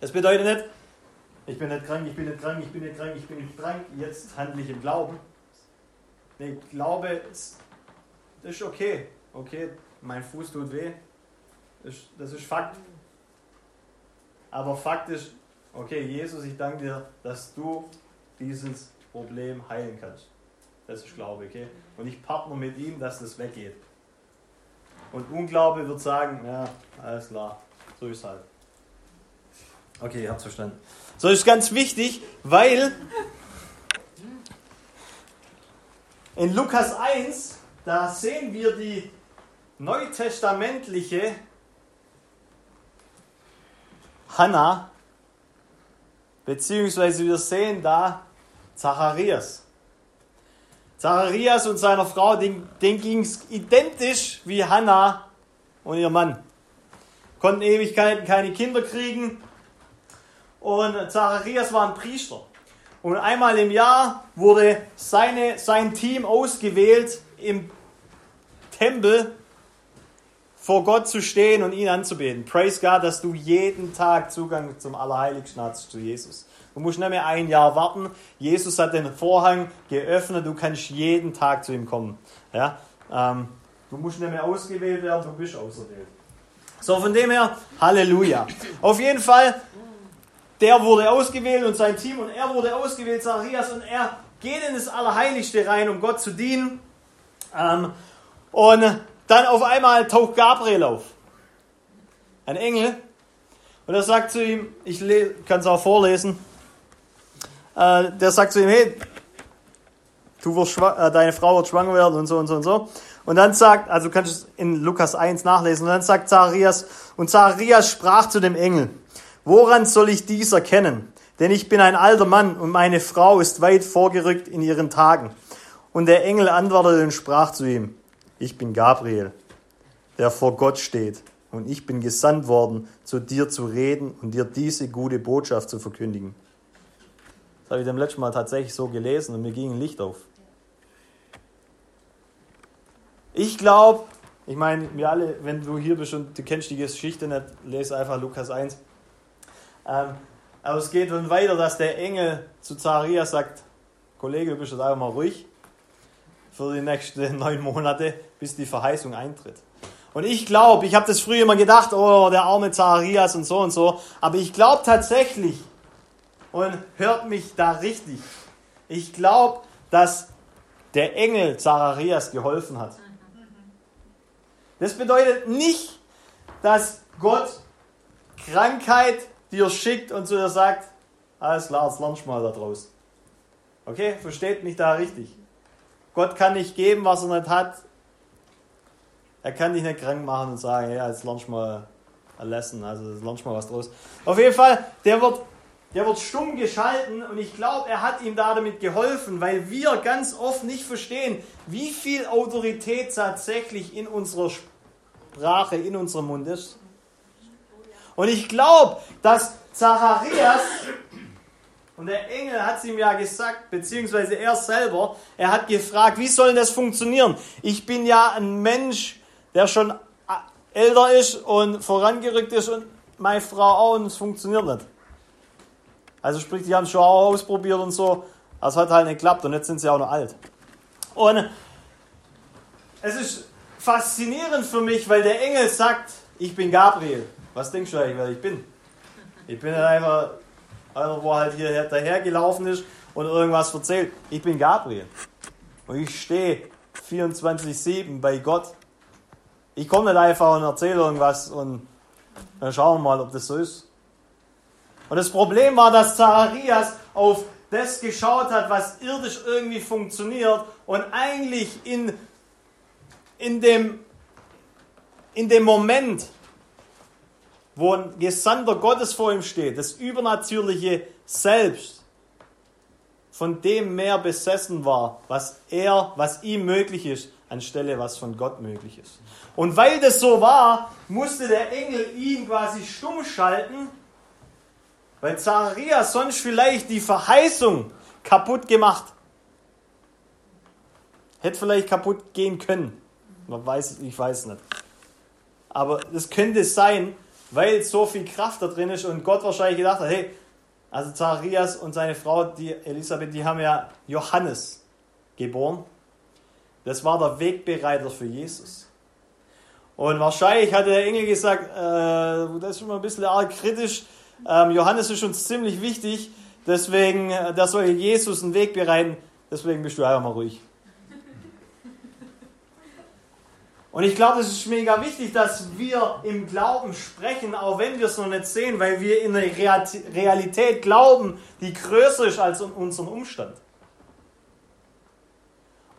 Es bedeutet nicht, ich bin nicht krank, ich bin nicht krank, ich bin nicht krank, ich bin nicht krank, jetzt handle ich im Glauben. Der Glaube, ist, ist okay. Okay, mein Fuß tut weh. Das ist Fakt. Aber Fakt ist, okay, Jesus, ich danke dir, dass du dieses Problem heilen kannst. Das ist Glaube, okay? Und ich partner mit ihm, dass das weggeht. Und Unglaube wird sagen, ja, alles klar, so ist halt. Okay, ihr habt verstanden. So ist ganz wichtig, weil in Lukas 1, da sehen wir die neutestamentliche Hannah, beziehungsweise wir sehen da Zacharias. Zacharias und seiner Frau, denen, denen ging es identisch wie Hannah und ihr Mann. Konnten Ewigkeiten keine Kinder kriegen. Und Zacharias war ein Priester. Und einmal im Jahr wurde seine, sein Team ausgewählt, im Tempel vor Gott zu stehen und ihn anzubeten. Praise God, dass du jeden Tag Zugang zum Allerheiligsten hast, zu Jesus. Du musst nicht mehr ein Jahr warten. Jesus hat den Vorhang geöffnet. Du kannst jeden Tag zu ihm kommen. Ja? Ähm, du musst nicht mehr ausgewählt werden, du bist auserwählt. So, von dem her, Halleluja. Auf jeden Fall, der wurde ausgewählt und sein Team und er wurde ausgewählt, Zacharias, und er geht in das Allerheiligste rein, um Gott zu dienen. Ähm, und dann auf einmal taucht Gabriel auf. Ein Engel. Und er sagt zu ihm, ich kann es auch vorlesen, äh, der sagt zu ihm, hey, du wirst äh, deine Frau wird schwanger werden und so und so und so. Und dann sagt, also du kannst es in Lukas 1 nachlesen, und dann sagt Zacharias, und Zacharias sprach zu dem Engel, woran soll ich dies erkennen? Denn ich bin ein alter Mann und meine Frau ist weit vorgerückt in ihren Tagen. Und der Engel antwortete und sprach zu ihm, ich bin Gabriel, der vor Gott steht, und ich bin gesandt worden, zu dir zu reden und dir diese gute Botschaft zu verkündigen habe ich dem letzten Mal tatsächlich so gelesen und mir ging ein Licht auf. Ich glaube, ich meine, wir alle, wenn du hier bist und du kennst die Geschichte nicht, lese einfach Lukas 1. Ähm, aber es geht dann weiter, dass der Engel zu Zacharias sagt, Kollege, du bist jetzt einfach mal ruhig für die nächsten neun Monate, bis die Verheißung eintritt. Und ich glaube, ich habe das früher immer gedacht, oh, der arme Zacharias und so und so, aber ich glaube tatsächlich, und hört mich da richtig. Ich glaube, dass der Engel Zacharias geholfen hat. Das bedeutet nicht, dass Gott Krankheit dir schickt und zu dir sagt, alles klar, jetzt lernst du mal da draus. Okay, versteht mich da richtig. Gott kann nicht geben, was er nicht hat. Er kann dich nicht krank machen und sagen, ja, jetzt lernst du mal ein Lesson, also lernst du mal was draus. Auf jeden Fall, der wird der wird stumm geschalten und ich glaube, er hat ihm da damit geholfen, weil wir ganz oft nicht verstehen, wie viel Autorität tatsächlich in unserer Sprache, in unserem Mund ist. Und ich glaube, dass Zacharias, und der Engel hat es ihm ja gesagt, beziehungsweise er selber, er hat gefragt, wie soll das funktionieren? Ich bin ja ein Mensch, der schon älter ist und vorangerückt ist und meine Frau auch und es funktioniert nicht. Also sprich, die haben es schon auch ausprobiert und so. Es hat halt nicht geklappt und jetzt sind sie auch noch alt. Und es ist faszinierend für mich, weil der Engel sagt, ich bin Gabriel. Was denkst du eigentlich, wer ich bin? Ich bin halt einfach einer, wo halt hier dahergelaufen ist und irgendwas erzählt. Ich bin Gabriel. Und ich stehe 24-7 bei Gott. Ich komme nicht einfach und erzähle irgendwas und dann schauen wir mal, ob das so ist. Und das Problem war, dass Zacharias auf das geschaut hat, was irdisch irgendwie funktioniert und eigentlich in, in, dem, in dem Moment, wo ein Gesandter Gottes vor ihm steht, das übernatürliche Selbst, von dem mehr besessen war, was er, was ihm möglich ist, anstelle was von Gott möglich ist. Und weil das so war, musste der Engel ihn quasi stumm schalten weil Zacharias sonst vielleicht die Verheißung kaputt gemacht. Hätte vielleicht kaputt gehen können. Man weiß, ich weiß nicht. Aber es könnte sein, weil so viel Kraft da drin ist und Gott wahrscheinlich gedacht hat, hey, Also Zacharias und seine Frau, die Elisabeth, die haben ja Johannes geboren. Das war der Wegbereiter für Jesus. Und wahrscheinlich hat der Engel gesagt, äh, das ist schon mal ein bisschen arg kritisch. Ähm, Johannes ist uns ziemlich wichtig, deswegen, äh, der soll Jesus einen Weg bereiten. Deswegen bist du einfach mal ruhig. Und ich glaube, es ist mega wichtig, dass wir im Glauben sprechen, auch wenn wir es noch nicht sehen, weil wir in eine Realität glauben, die größer ist als unseren Umstand.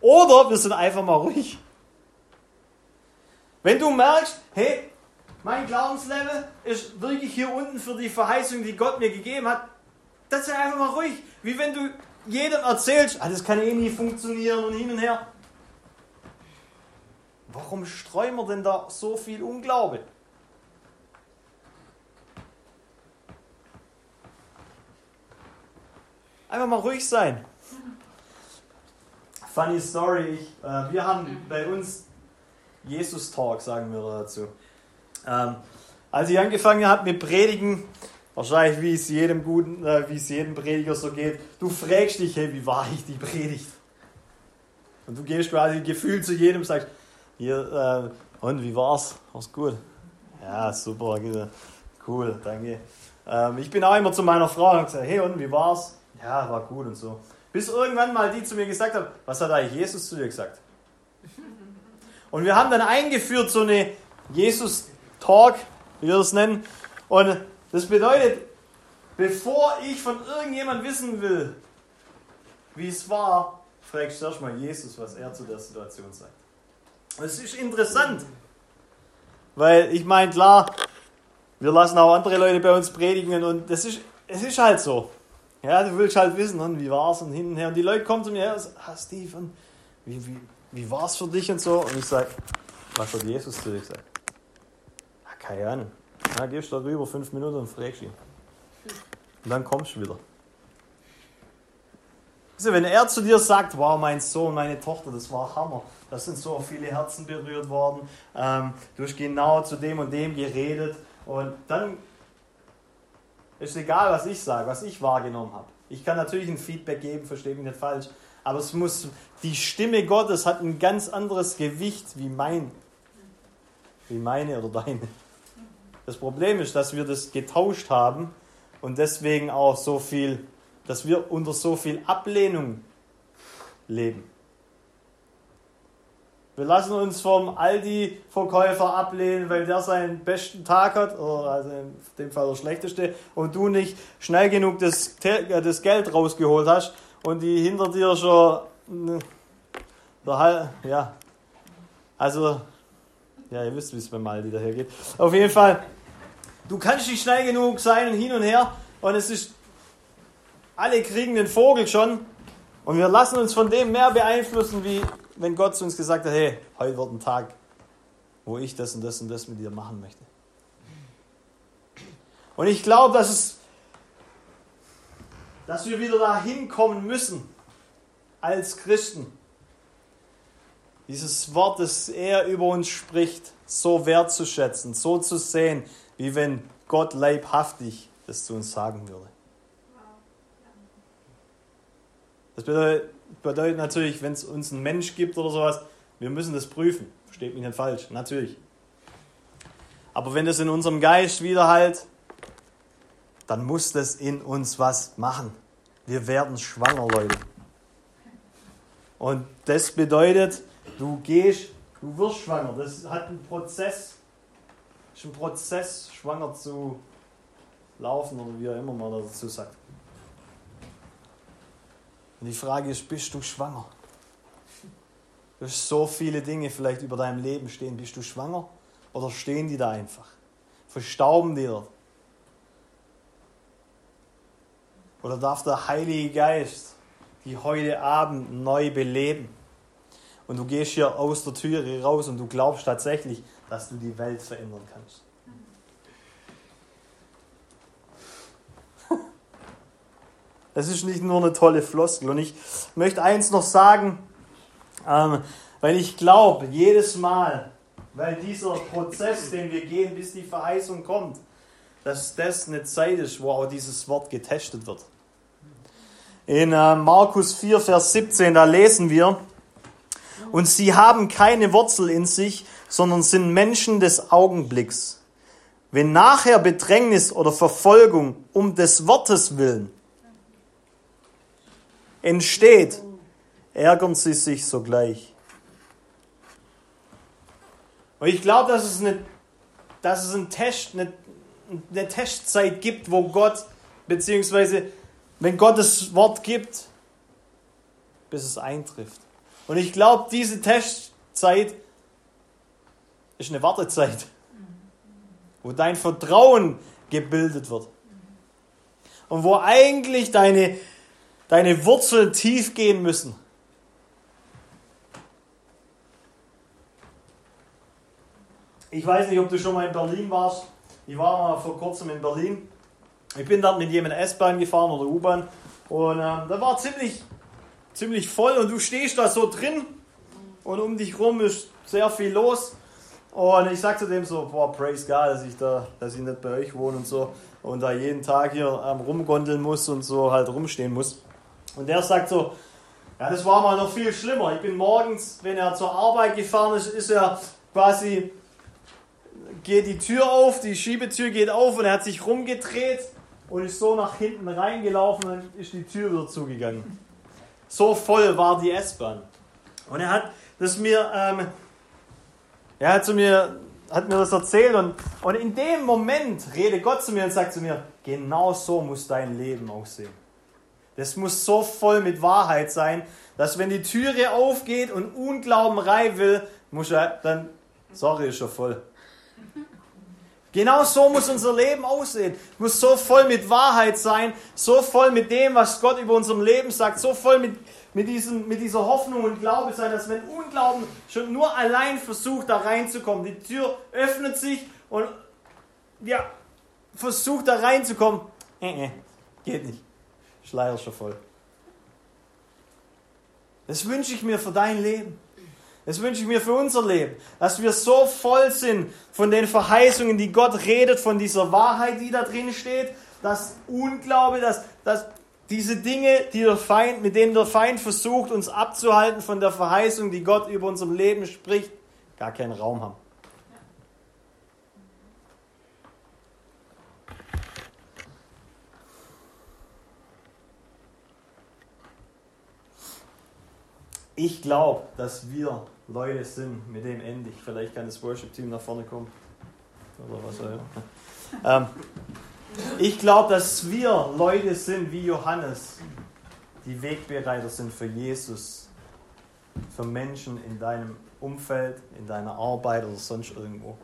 Oder wir sind einfach mal ruhig. Wenn du merkst, hey, mein Glaubenslevel ist wirklich hier unten für die Verheißung, die Gott mir gegeben hat, dann sei einfach mal ruhig. Wie wenn du jedem erzählst, ah, das kann eh nie funktionieren und hin und her. Warum streuen wir denn da so viel Unglaube? Einfach mal ruhig sein. Funny Story, ich, äh, wir haben bei uns Jesus Talk, sagen wir dazu. Ähm, als ich angefangen habe mit Predigen, wahrscheinlich wie es jedem guten, äh, wie es jedem Prediger so geht, du fragst dich, hey, wie war ich die Predigt? Und du gehst quasi Gefühl zu jedem, sagst, hier, äh, und wie war's? War's gut? Ja, super, cool, danke. Ähm, ich bin auch immer zu meiner Frau und gesagt, hey, und wie war's? Ja, war gut und so. Bis irgendwann mal die zu mir gesagt hat, was hat eigentlich Jesus zu dir gesagt? Und wir haben dann eingeführt so eine Jesus-Talk, wie wir das nennen. Und das bedeutet, bevor ich von irgendjemand wissen will, wie es war, fragst du erstmal Jesus, was er zu der Situation sagt. Es ist interessant, weil ich meine, klar, wir lassen auch andere Leute bei uns predigen und das ist, es ist halt so. Ja, du willst halt wissen, und wie war es und hin und her. Und die Leute kommen zu mir her und sagen, ah, Steve, und wie, wie, wie war es für dich und so? Und ich sage, was hat Jesus zu dir gesagt? Ah, keine Ahnung. Ja, gehst da rüber fünf Minuten und fragst ihn. Und dann kommst du wieder. Also, wenn er zu dir sagt, wow, mein Sohn, meine Tochter, das war Hammer, da sind so viele Herzen berührt worden. Ähm, du hast genau zu dem und dem geredet. Und dann ist egal, was ich sage, was ich wahrgenommen habe. Ich kann natürlich ein Feedback geben, verstehe mich nicht falsch. Aber es muss, die Stimme Gottes hat ein ganz anderes Gewicht wie mein, wie meine oder deine. Das Problem ist, dass wir das getauscht haben und deswegen auch so viel, dass wir unter so viel Ablehnung leben. Wir lassen uns vom Aldi-Verkäufer ablehnen, weil der seinen besten Tag hat, oder also in dem Fall der schlechteste, und du nicht schnell genug das, äh, das Geld rausgeholt hast und die hinter dir schon. Ne, ja. Also, ja, ihr wisst, wie es beim Aldi dahergeht. Auf jeden Fall, du kannst nicht schnell genug sein und hin und her, und es ist. Alle kriegen den Vogel schon, und wir lassen uns von dem mehr beeinflussen, wie wenn Gott zu uns gesagt hat, hey, heute wird ein Tag, wo ich das und das und das mit dir machen möchte. Und ich glaube, dass es, dass wir wieder dahin kommen müssen, als Christen, dieses Wort, das er über uns spricht, so wertzuschätzen, so zu sehen, wie wenn Gott leibhaftig das zu uns sagen würde. Das bedeutet, bedeutet natürlich, wenn es uns einen Mensch gibt oder sowas, wir müssen das prüfen. Versteht mich nicht falsch, natürlich. Aber wenn das in unserem Geist wieder halt, dann muss das in uns was machen. Wir werden schwanger, Leute. Und das bedeutet, du gehst, du wirst schwanger. Das hat einen Prozess. Ist ein Prozess, schwanger zu laufen oder wie auch immer man dazu sagt. Und die Frage ist, bist du schwanger? Du hast so viele Dinge vielleicht über deinem Leben stehen. Bist du schwanger? Oder stehen die da einfach? Verstauben die dort? Oder darf der Heilige Geist die heute Abend neu beleben? Und du gehst hier aus der Türe raus und du glaubst tatsächlich, dass du die Welt verändern kannst. Das ist nicht nur eine tolle Floskel. Und ich möchte eins noch sagen, ähm, weil ich glaube, jedes Mal, weil dieser Prozess, den wir gehen, bis die Verheißung kommt, dass das eine Zeit ist, wo auch dieses Wort getestet wird. In äh, Markus 4, Vers 17, da lesen wir, und sie haben keine Wurzel in sich, sondern sind Menschen des Augenblicks. Wenn nachher Bedrängnis oder Verfolgung um des Wortes willen entsteht, ärgern sie sich sogleich. Und ich glaube, dass es eine, dass es ein Test, eine, eine Testzeit gibt, wo Gott, beziehungsweise wenn Gott das Wort gibt, bis es eintrifft. Und ich glaube, diese Testzeit ist eine Wartezeit, wo dein Vertrauen gebildet wird. Und wo eigentlich deine, deine Wurzeln tief gehen müssen. Ich weiß nicht, ob du schon mal in Berlin warst. Ich war mal vor kurzem in Berlin. Ich bin dort mit jemandem S-Bahn gefahren oder U-Bahn. Und ähm, da war ziemlich, ziemlich voll und du stehst da so drin und um dich rum ist sehr viel los. Und ich sagte dem so, boah, praise God, dass ich da, dass ich nicht bei euch wohne und so und da jeden Tag hier ähm, rumgondeln muss und so halt rumstehen muss. Und der sagt so, ja, das war mal noch viel schlimmer. Ich bin morgens, wenn er zur Arbeit gefahren ist, ist er quasi, geht die Tür auf, die Schiebetür geht auf und er hat sich rumgedreht und ist so nach hinten reingelaufen und dann ist die Tür wieder zugegangen. So voll war die S-Bahn. Und er hat das mir, ähm, er hat zu mir, hat mir das erzählt und, und in dem Moment redet Gott zu mir und sagt zu mir, genau so muss dein Leben aussehen. Das muss so voll mit Wahrheit sein, dass wenn die Türe aufgeht und Unglauben rein will, muss er dann, sorry, ist er voll. Genau so muss unser Leben aussehen. Muss so voll mit Wahrheit sein, so voll mit dem, was Gott über unserem Leben sagt, so voll mit, mit, diesem, mit dieser Hoffnung und Glaube sein, dass wenn Unglauben schon nur allein versucht, da reinzukommen, die Tür öffnet sich und ja, versucht da reinzukommen, äh, äh, geht nicht. Schleier schon voll. Das wünsche ich mir für dein Leben. Das wünsche ich mir für unser Leben, dass wir so voll sind von den Verheißungen, die Gott redet, von dieser Wahrheit, die da drin steht, dass Unglaube, dass, dass diese Dinge, die der Feind, mit denen der Feind versucht, uns abzuhalten von der Verheißung, die Gott über unserem Leben spricht, gar keinen Raum haben. Ich glaube, dass wir Leute sind, mit dem endlich. Vielleicht kann das Worship-Team nach vorne kommen. Oder was auch immer. Ähm, ich glaube, dass wir Leute sind wie Johannes, die Wegbereiter sind für Jesus, für Menschen in deinem Umfeld, in deiner Arbeit oder sonst irgendwo.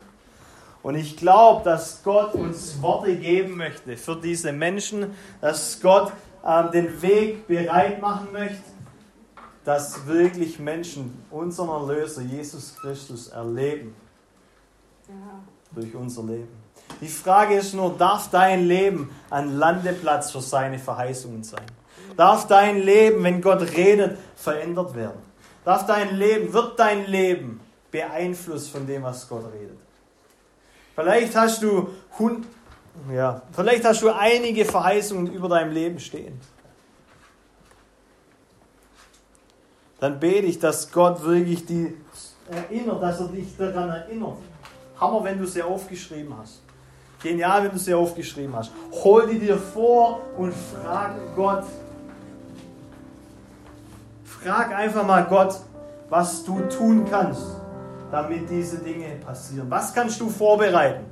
Und ich glaube, dass Gott uns Worte geben möchte für diese Menschen, dass Gott ähm, den Weg bereit machen möchte dass wirklich Menschen unseren Erlöser Jesus Christus erleben. Ja. Durch unser Leben. Die Frage ist nur, darf dein Leben ein Landeplatz für seine Verheißungen sein? Darf dein Leben, wenn Gott redet, verändert werden? Darf dein Leben, wird dein Leben beeinflusst von dem, was Gott redet? Vielleicht hast du, ja, vielleicht hast du einige Verheißungen über deinem Leben stehen. Dann bete ich, dass Gott wirklich die erinnert, dass er dich daran erinnert. Hammer, wenn du sie aufgeschrieben hast. Genial, wenn du sie aufgeschrieben hast. Hol die dir vor und frag Gott. Frag einfach mal Gott, was du tun kannst, damit diese Dinge passieren. Was kannst du vorbereiten?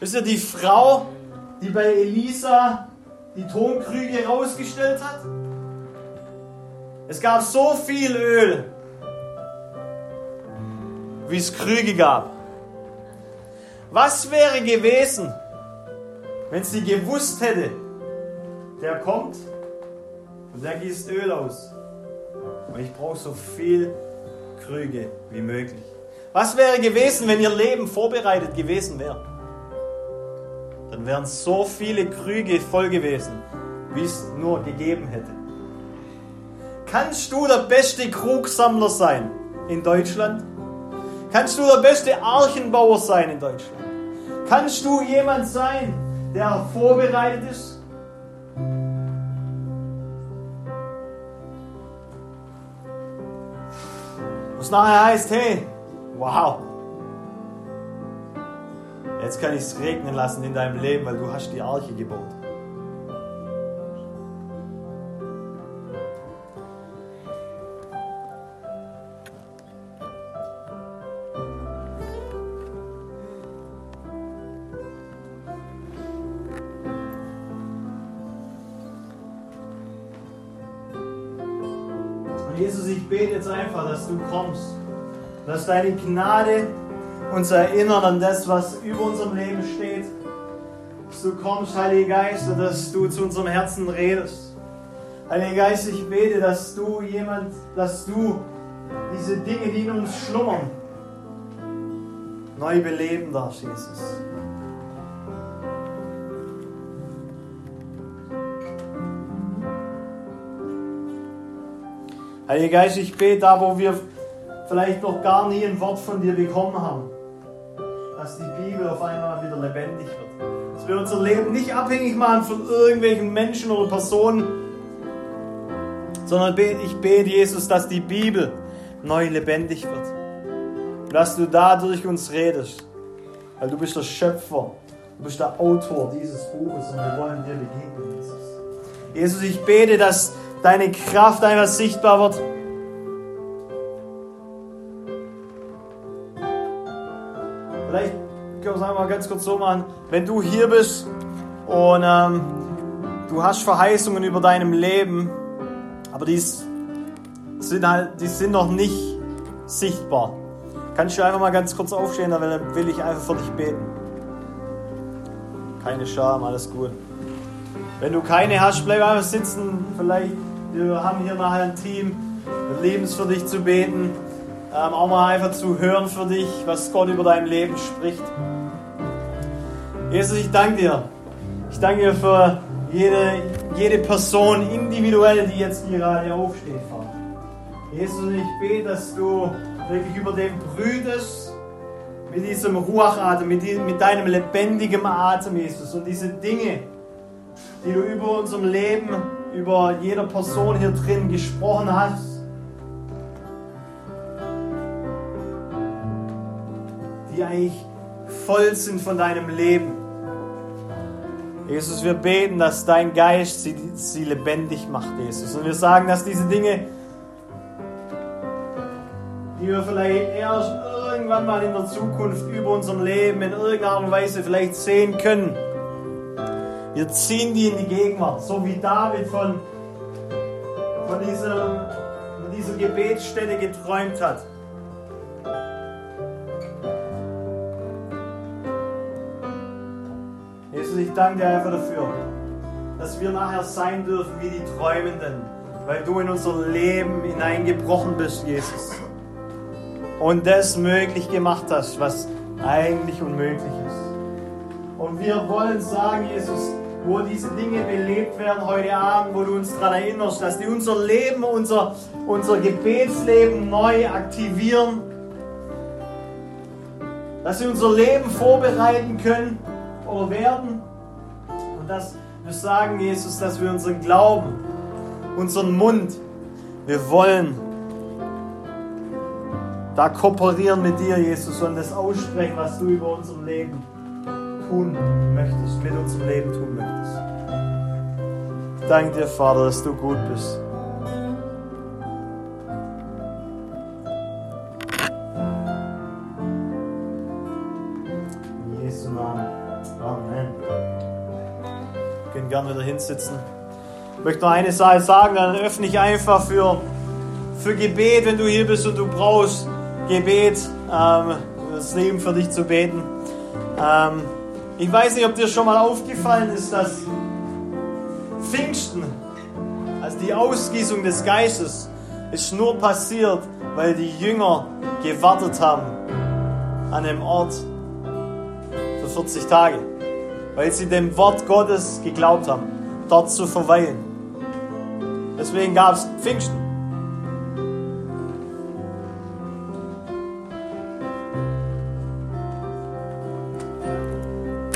Ist ja die Frau, die bei Elisa die Tonkrüge rausgestellt hat. Es gab so viel Öl, wie es Krüge gab. Was wäre gewesen, wenn sie gewusst hätte, der kommt und der gießt Öl aus. Und ich brauche so viel Krüge wie möglich. Was wäre gewesen, wenn ihr Leben vorbereitet gewesen wäre? Dann wären so viele Krüge voll gewesen, wie es nur gegeben hätte. Kannst du der beste Krugsammler sein in Deutschland? Kannst du der beste Archenbauer sein in Deutschland? Kannst du jemand sein, der vorbereitet ist? Was nachher heißt, hey, wow, jetzt kann ich es regnen lassen in deinem Leben, weil du hast die Arche gebaut. Jesus, ich bete jetzt einfach, dass du kommst. Dass deine Gnade uns erinnert an das, was über unserem Leben steht. Dass du kommst, Heiliger Geist, und dass du zu unserem Herzen redest. Heiliger Geist, ich bete, dass du jemand, dass du diese Dinge, die in uns schlummern, neu beleben darfst, Jesus. Heiliger Geist, ich bete da, wo wir vielleicht noch gar nie ein Wort von dir bekommen haben, dass die Bibel auf einmal wieder lebendig wird. Dass wir unser Leben nicht abhängig machen von irgendwelchen Menschen oder Personen, sondern ich bete, Jesus, dass die Bibel neu lebendig wird. Dass du dadurch uns redest. Weil du bist der Schöpfer, du bist der Autor dieses Buches und wir wollen dir begegnen, Jesus. Jesus, ich bete, dass deine Kraft einfach sichtbar wird. Vielleicht können wir es einmal ganz kurz so machen. Wenn du hier bist und ähm, du hast Verheißungen über deinem Leben, aber die sind, halt, die sind noch nicht sichtbar. Kannst du einfach mal ganz kurz aufstehen, dann will ich einfach für dich beten. Keine Scham, alles gut. Wenn du keine hast, bleib einfach sitzen. Vielleicht wir haben hier nachher ein Team, wir lieben für dich zu beten, ähm, auch mal einfach zu hören für dich, was Gott über dein Leben spricht. Jesus, ich danke dir. Ich danke dir für jede, jede Person individuell, die jetzt gerade aufsteht, Vater. Jesus, ich bete, dass du wirklich über dem brütest mit diesem Ruachatem, mit, mit deinem lebendigen Atem, Jesus. Und diese Dinge, die du über unserem Leben über jeder Person hier drin gesprochen hast, die eigentlich voll sind von deinem Leben. Jesus, wir beten, dass dein Geist sie, sie lebendig macht, Jesus. Und wir sagen, dass diese Dinge, die wir vielleicht erst irgendwann mal in der Zukunft über unserem Leben in irgendeiner Art und Weise vielleicht sehen können, wir ziehen die in die Gegenwart, so wie David von, von, dieser, von dieser Gebetsstätte geträumt hat. Ich danke dir einfach dafür, dass wir nachher sein dürfen wie die Träumenden, weil du in unser Leben hineingebrochen bist, Jesus. Und das möglich gemacht hast, was eigentlich unmöglich ist. Und wir wollen sagen, Jesus, wo diese Dinge belebt werden heute Abend, wo du uns daran erinnerst, dass die unser Leben, unser, unser Gebetsleben neu aktivieren, dass sie unser Leben vorbereiten können oder werden dass wir sagen, Jesus, dass wir unseren Glauben, unseren Mund, wir wollen da kooperieren mit dir, Jesus, und das aussprechen, was du über unserem Leben tun möchtest, mit unserem Leben tun möchtest. Ich danke dir, Vater, dass du gut bist. Gerne wieder hinsitzen. Ich möchte noch eine Sache sagen, dann öffne ich einfach für, für Gebet, wenn du hier bist und du brauchst Gebet, ähm, das Leben für dich zu beten. Ähm, ich weiß nicht, ob dir schon mal aufgefallen ist, dass Pfingsten, also die Ausgießung des Geistes, ist nur passiert, weil die Jünger gewartet haben an dem Ort für 40 Tage weil sie dem Wort Gottes geglaubt haben, dort zu verweilen. Deswegen gab es Pfingsten.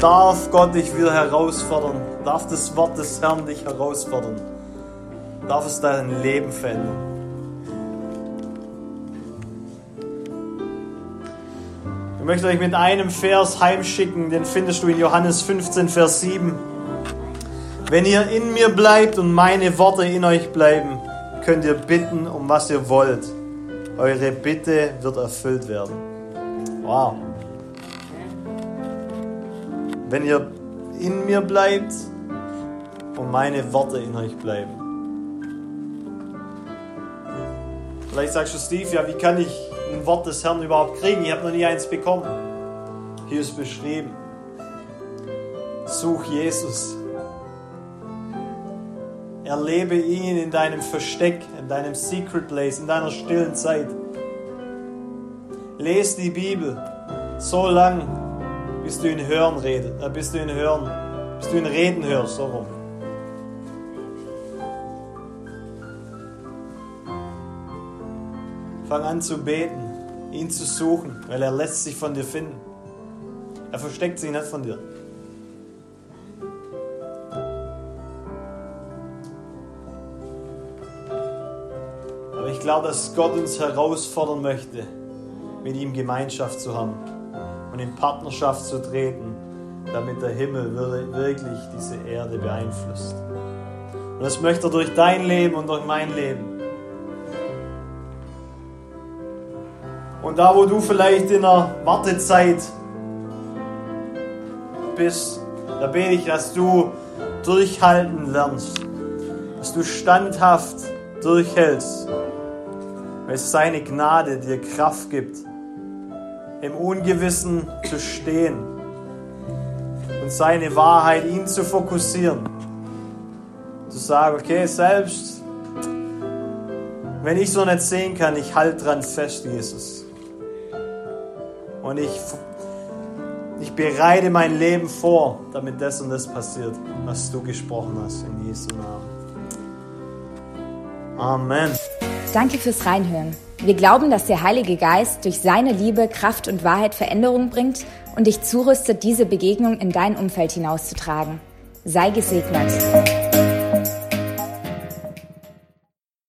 Darf Gott dich wieder herausfordern? Darf das Wort des Herrn dich herausfordern? Darf es dein Leben verändern? Ich möchte euch mit einem Vers heimschicken, den findest du in Johannes 15, Vers 7. Wenn ihr in mir bleibt und meine Worte in euch bleiben, könnt ihr bitten, um was ihr wollt. Eure Bitte wird erfüllt werden. Wow. Wenn ihr in mir bleibt und meine Worte in euch bleiben. Vielleicht sagst du, Steve, ja, wie kann ich ein Wort des Herrn überhaupt kriegen? Ich habe noch nie eins bekommen. Hier ist beschrieben. Such Jesus. Erlebe ihn in deinem Versteck, in deinem Secret Place, in deiner stillen Zeit. Lese die Bibel so lang, bis du ihn hören redet, äh, bis du ihn hören, bis du ihn reden hörst, so rum. Fang an zu beten, ihn zu suchen, weil er lässt sich von dir finden. Er versteckt sich nicht von dir. glaube, dass Gott uns herausfordern möchte, mit ihm Gemeinschaft zu haben und in Partnerschaft zu treten, damit der Himmel wirklich diese Erde beeinflusst. Und das möchte er durch dein Leben und durch mein Leben. Und da, wo du vielleicht in der Wartezeit bist, da bete ich, dass du durchhalten lernst, dass du standhaft durchhältst weil seine Gnade dir Kraft gibt, im Ungewissen zu stehen und seine Wahrheit, ihn zu fokussieren. Zu sagen, okay, selbst wenn ich so nicht sehen kann, ich halte dran fest, Jesus. Und ich, ich bereite mein Leben vor, damit das und das passiert, was du gesprochen hast, in Jesu Namen. Amen. Danke fürs Reinhören. Wir glauben, dass der Heilige Geist durch seine Liebe, Kraft und Wahrheit Veränderung bringt und dich zurüstet, diese Begegnung in dein Umfeld hinauszutragen. Sei gesegnet.